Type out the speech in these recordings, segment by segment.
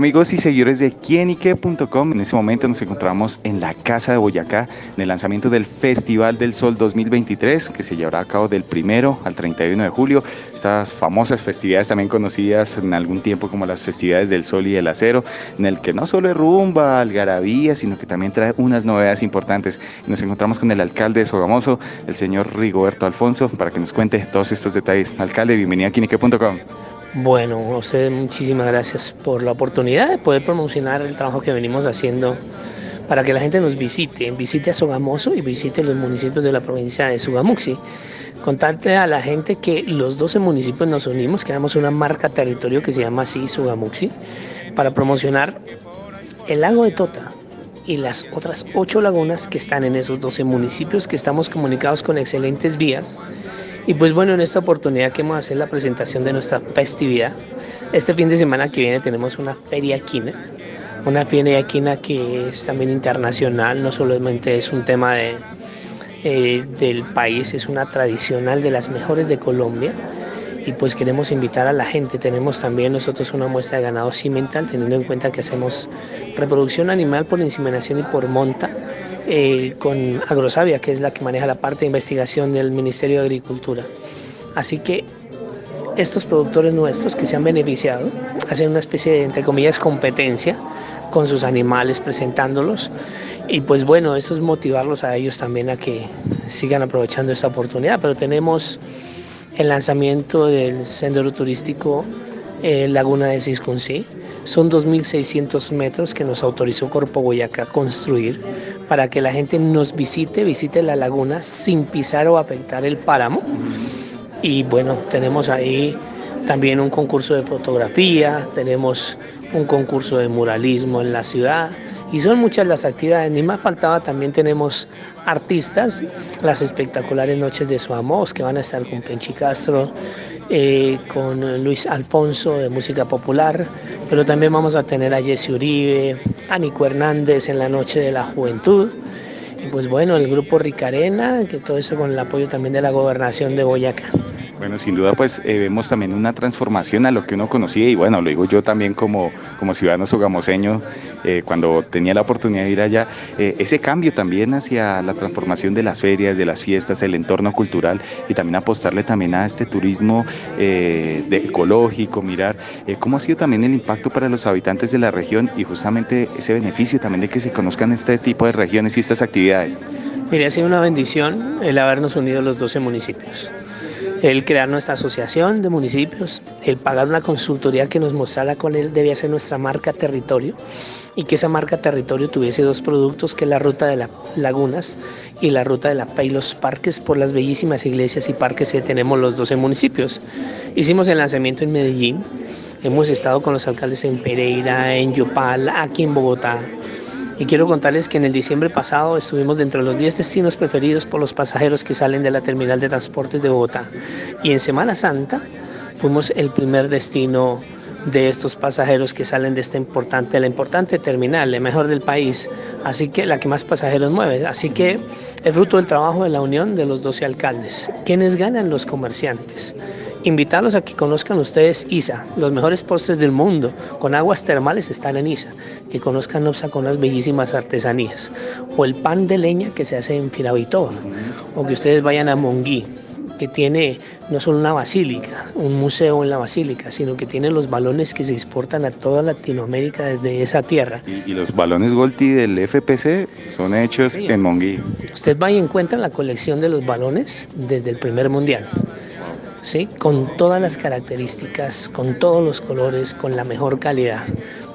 amigos y seguidores de quienique.com. En este momento nos encontramos en la Casa de Boyacá en el lanzamiento del Festival del Sol 2023 que se llevará a cabo del primero al 31 de julio. Estas famosas festividades también conocidas en algún tiempo como las festividades del Sol y del Acero, en el que no solo es rumba, algarabía, sino que también trae unas novedades importantes. Nos encontramos con el alcalde de Sogamoso, el señor Rigoberto Alfonso, para que nos cuente todos estos detalles. Alcalde, bienvenido a quienique.com. Bueno, a ustedes muchísimas gracias por la oportunidad de poder promocionar el trabajo que venimos haciendo para que la gente nos visite, visite a Sogamoso y visite los municipios de la provincia de Sugamuxi. Contarte a la gente que los 12 municipios nos unimos, creamos una marca territorio que se llama así Sugamuxi, para promocionar el lago de Tota y las otras 8 lagunas que están en esos 12 municipios que estamos comunicados con excelentes vías y pues bueno, en esta oportunidad que vamos a hacer la presentación de nuestra festividad. Este fin de semana que viene tenemos una feria quina, una feria quina que es también internacional, no solamente es un tema de, eh, del país, es una tradicional de las mejores de Colombia y pues queremos invitar a la gente. Tenemos también nosotros una muestra de ganado cimental, teniendo en cuenta que hacemos reproducción animal por inseminación y por monta eh, con Agrosavia, que es la que maneja la parte de investigación del Ministerio de Agricultura. Así que estos productores nuestros que se han beneficiado hacen una especie de, entre comillas, competencia con sus animales presentándolos. Y pues bueno, esto es motivarlos a ellos también a que sigan aprovechando esta oportunidad. Pero tenemos el lanzamiento del sendero turístico eh, Laguna de Ciscuncí. Son 2.600 metros que nos autorizó Corpo Boyacá construir para que la gente nos visite, visite la laguna sin pisar o afectar el páramo. Y bueno, tenemos ahí también un concurso de fotografía, tenemos un concurso de muralismo en la ciudad y son muchas las actividades. Ni más faltaba, también tenemos artistas, las espectaculares Noches de Suamos que van a estar con Penchi Castro, eh, con Luis Alfonso de música popular, pero también vamos a tener a Jesse Uribe, a Nico Hernández en la Noche de la Juventud. Y pues bueno, el grupo Ricarena, que todo eso con el apoyo también de la gobernación de Boyacá. Bueno, sin duda pues eh, vemos también una transformación a lo que uno conocía y bueno, lo digo yo también como, como ciudadano sogamoseño, eh, cuando tenía la oportunidad de ir allá, eh, ese cambio también hacia la transformación de las ferias, de las fiestas, el entorno cultural y también apostarle también a este turismo ecológico, mirar cómo ha sido también el impacto para los habitantes de la región y justamente ese beneficio también de que se conozcan este tipo de regiones y estas actividades. Mire, ha sido una bendición el habernos unido los 12 municipios el crear nuestra asociación de municipios, el pagar una consultoría que nos mostrara cuál debía ser nuestra marca territorio y que esa marca territorio tuviese dos productos, que es la ruta de las lagunas y la ruta de la Pay los parques. Por las bellísimas iglesias y parques que tenemos los 12 municipios. Hicimos el lanzamiento en Medellín, hemos estado con los alcaldes en Pereira, en Yopal, aquí en Bogotá, y quiero contarles que en el diciembre pasado estuvimos dentro de los 10 destinos preferidos por los pasajeros que salen de la terminal de transportes de Bogotá. Y en Semana Santa fuimos el primer destino de estos pasajeros que salen de esta importante, la importante terminal, la mejor del país, así que la que más pasajeros mueve. Así que es fruto del trabajo de la unión de los 12 alcaldes. ¿Quiénes ganan? Los comerciantes. Invitarlos a que conozcan ustedes ISA, los mejores postres del mundo, con aguas termales están en ISA, que conozcan OPSA con las bellísimas artesanías, o el pan de leña que se hace en Firavitoa, o que ustedes vayan a Monguí, que tiene no solo una basílica, un museo en la basílica, sino que tiene los balones que se exportan a toda Latinoamérica desde esa tierra. Y, los balones Golti del FPC son hechos en Monguí. Usted vaya y encuentra la colección de los balones desde el primer mundial. ¿sí? con todas las características, con todos los colores, con la mejor calidad.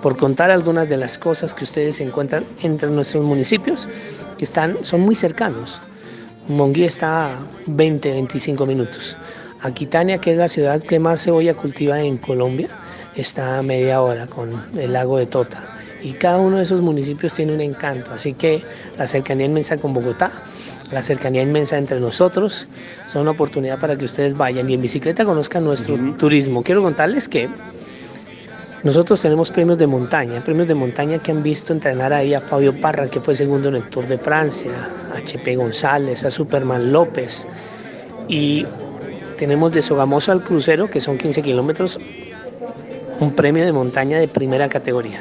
Por contar algunas de las cosas que ustedes encuentran entre nuestros municipios, que están, son muy cercanos. Monguí está a 20, 25 minutos. Aquitania, que es la ciudad que más cebolla cultiva en Colombia, está a media hora con el lago de Tota. Y cada uno de esos municipios tiene un encanto, así que la cercanía inmensa con Bogotá la cercanía inmensa entre nosotros. Son una oportunidad para que ustedes vayan y en bicicleta conozcan nuestro turismo. Quiero contarles que nosotros tenemos premios de montaña, premios de montaña que han visto entrenar ahí a Fabio Parra, que fue segundo en el Tour de Francia, a Chepe González, a Superman López. Y tenemos de Sogamoso al crucero, que son 15 kilómetros, un premio de montaña de primera categoría.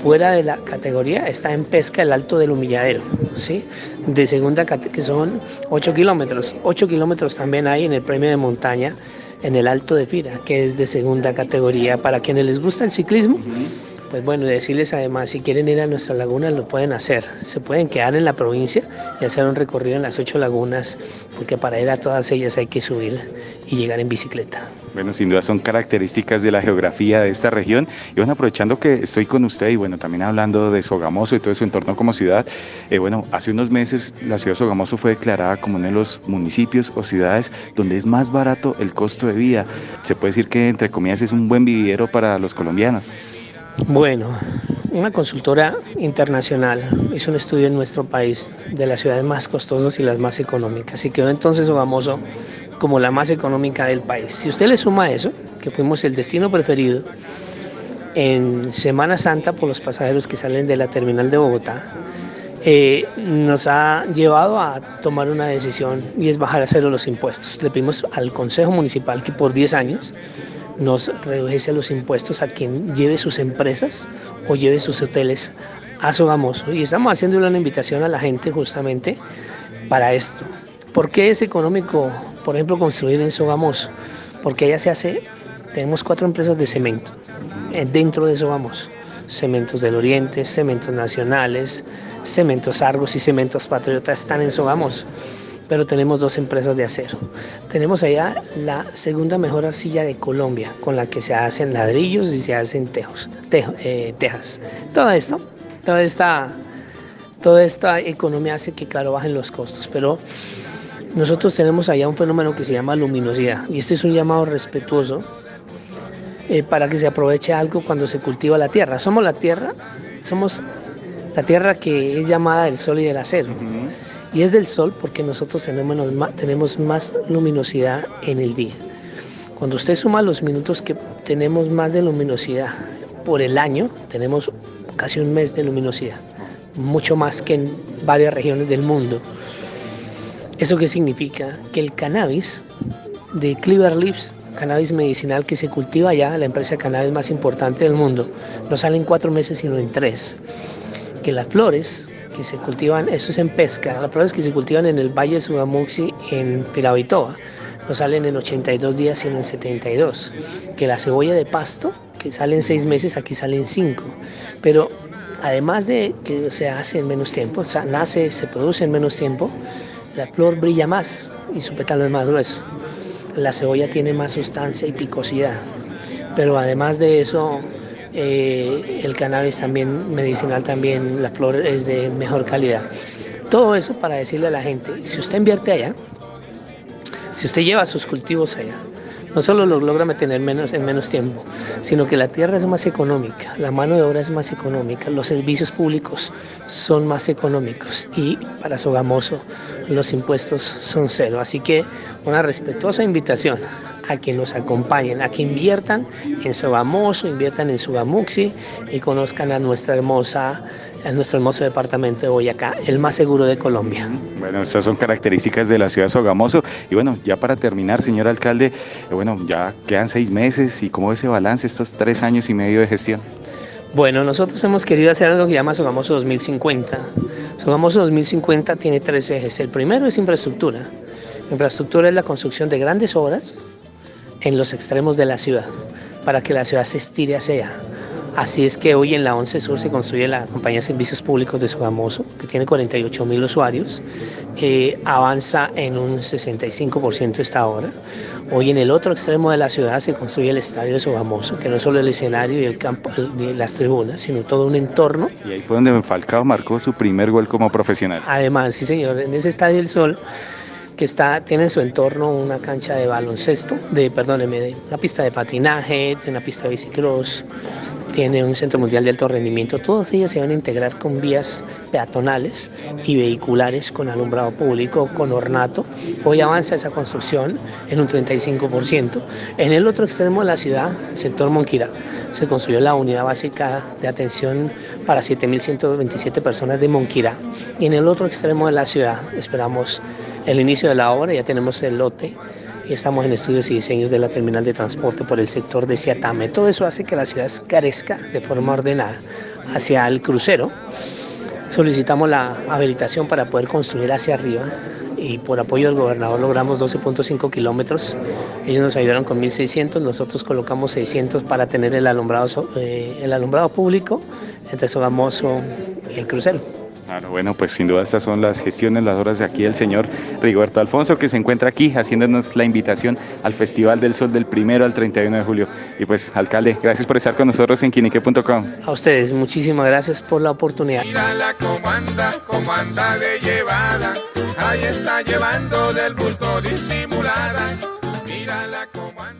Fuera de la categoría está en pesca el Alto del Humilladero, ¿sí? de segunda que son 8 kilómetros. 8 kilómetros también hay en el premio de montaña en el Alto de Fira, que es de segunda categoría. Para quienes les gusta el ciclismo, pues bueno, decirles además, si quieren ir a nuestra laguna, lo pueden hacer. Se pueden quedar en la provincia y hacer un recorrido en las ocho lagunas, porque para ir a todas ellas hay que subir y llegar en bicicleta. Bueno, sin duda son características de la geografía de esta región. Y bueno, aprovechando que estoy con usted y bueno, también hablando de Sogamoso y todo su entorno como ciudad, eh, bueno, hace unos meses la ciudad de Sogamoso fue declarada como uno de los municipios o ciudades donde es más barato el costo de vida. Se puede decir que, entre comillas, es un buen vividero para los colombianos. Bueno, una consultora internacional hizo un estudio en nuestro país de las ciudades más costosas y las más económicas y quedó entonces famoso como la más económica del país. Si usted le suma eso, que fuimos el destino preferido en Semana Santa por los pasajeros que salen de la terminal de Bogotá, eh, nos ha llevado a tomar una decisión y es bajar a cero los impuestos. Le pedimos al Consejo Municipal que por 10 años nos redujese los impuestos a quien lleve sus empresas o lleve sus hoteles a Sogamoso. Y estamos haciendo una invitación a la gente justamente para esto. ¿Por qué es económico, por ejemplo, construir en Sogamoso? Porque allá se hace, tenemos cuatro empresas de cemento eh, dentro de Sogamoso. Cementos del Oriente, Cementos Nacionales, Cementos Argos y Cementos Patriotas están en Sogamoso pero tenemos dos empresas de acero. Tenemos allá la segunda mejor arcilla de Colombia, con la que se hacen ladrillos y se hacen tejos, eh, tejas. Todo esto, toda esta, toda esta economía hace que, claro, bajen los costos, pero nosotros tenemos allá un fenómeno que se llama luminosidad, y este es un llamado respetuoso eh, para que se aproveche algo cuando se cultiva la tierra. Somos la tierra, somos la tierra que es llamada el sol y el acero. Y es del sol porque nosotros tenemos más, luminosidad en el día. Cuando usted suma los minutos que tenemos más de luminosidad por el año, tenemos casi un mes de luminosidad, mucho más que en varias regiones del mundo. ¿Eso qué significa? Que el cannabis de Cleaver Leaves, cannabis medicinal que se cultiva ya, la empresa de cannabis más importante del mundo, no sale en cuatro meses sino en tres. Que las flores que se cultivan, eso es en pesca, las flores que se cultivan en el Valle de Sudamuxi en Pirabitoa, no salen en 82 días sino en 72. Que la cebolla de pasto, que sale en 6 meses, aquí sale en 5. Pero además de que se hace en menos tiempo, o sea, nace, se produce en menos tiempo, la flor brilla más y su pétalo es más grueso. La cebolla tiene más sustancia y picosidad. Pero además de eso, eh, el cannabis también medicinal, también la flor es de mejor calidad. Todo eso para decirle a la gente, si usted invierte allá, si usted lleva sus cultivos allá, no solo lo logra mantener menos, en menos tiempo, sino que la tierra es más económica, la mano de obra es más económica, los servicios públicos son más económicos y para Sogamoso los impuestos son cero. Así que una respetuosa invitación a que nos acompañen, a que inviertan en Sogamoso, inviertan en Sugamuxi y conozcan a nuestra hermosa nuestro hermoso departamento de Boyacá, el más seguro de Colombia. Bueno, estas son características de la ciudad de Sogamoso. Y bueno, ya para terminar, señor alcalde, eh, bueno, ya quedan seis meses y cómo es ese balance estos tres años y medio de gestión. Bueno, nosotros hemos querido hacer algo que llama Sogamoso 2050. Sogamoso 2050 tiene tres ejes. El primero es infraestructura. Infraestructura es la construcción de grandes obras en los extremos de la ciudad, para que la ciudad se estire hacia allá. Así es que hoy en la 11 Sur se construye la compañía de servicios públicos de Sogamoso, que tiene 48 mil usuarios, eh, avanza en un 65% esta hora. Hoy en el otro extremo de la ciudad se construye el estadio de Sogamoso, que no es solo el escenario y el campo, y las tribunas, sino todo un entorno. Y ahí fue donde Falcao marcó su primer gol como profesional. Además, sí señor, en ese estadio del Sol que está, tiene en su entorno una cancha de baloncesto, de, perdóneme, una pista de patinaje, una pista de bicicross, tiene un centro mundial de alto rendimiento. Todas ellas se van a integrar con vías peatonales y vehiculares con alumbrado público, con ornato. Hoy avanza esa construcción en un 35%. En el otro extremo de la ciudad, sector Monquira, se construyó la unidad básica de atención para 7.127 personas de Monquira. Y en el otro extremo de la ciudad esperamos el inicio de la obra, ya tenemos el lote y estamos en estudios y diseños de la terminal de transporte por el sector de Siatame. Todo eso hace que la ciudad crezca de forma ordenada hacia el crucero. Solicitamos la habilitación para poder construir hacia arriba y por apoyo del gobernador logramos 12.5 kilómetros. Ellos nos ayudaron con 1.600, nosotros colocamos 600 para tener el alumbrado, eh, el alumbrado público entre Sogamoso y el crucero. Claro, bueno, pues sin duda estas son las gestiones, las horas de aquí del señor Rigoberto Alfonso, que se encuentra aquí haciéndonos la invitación al Festival del Sol del primero al 31 de julio. Y pues, alcalde, gracias por estar con nosotros en quinique.com. A ustedes, muchísimas gracias por la oportunidad. Mira comanda, comanda de llevada, ahí está llevando del bulto disimulada. Mira la comanda.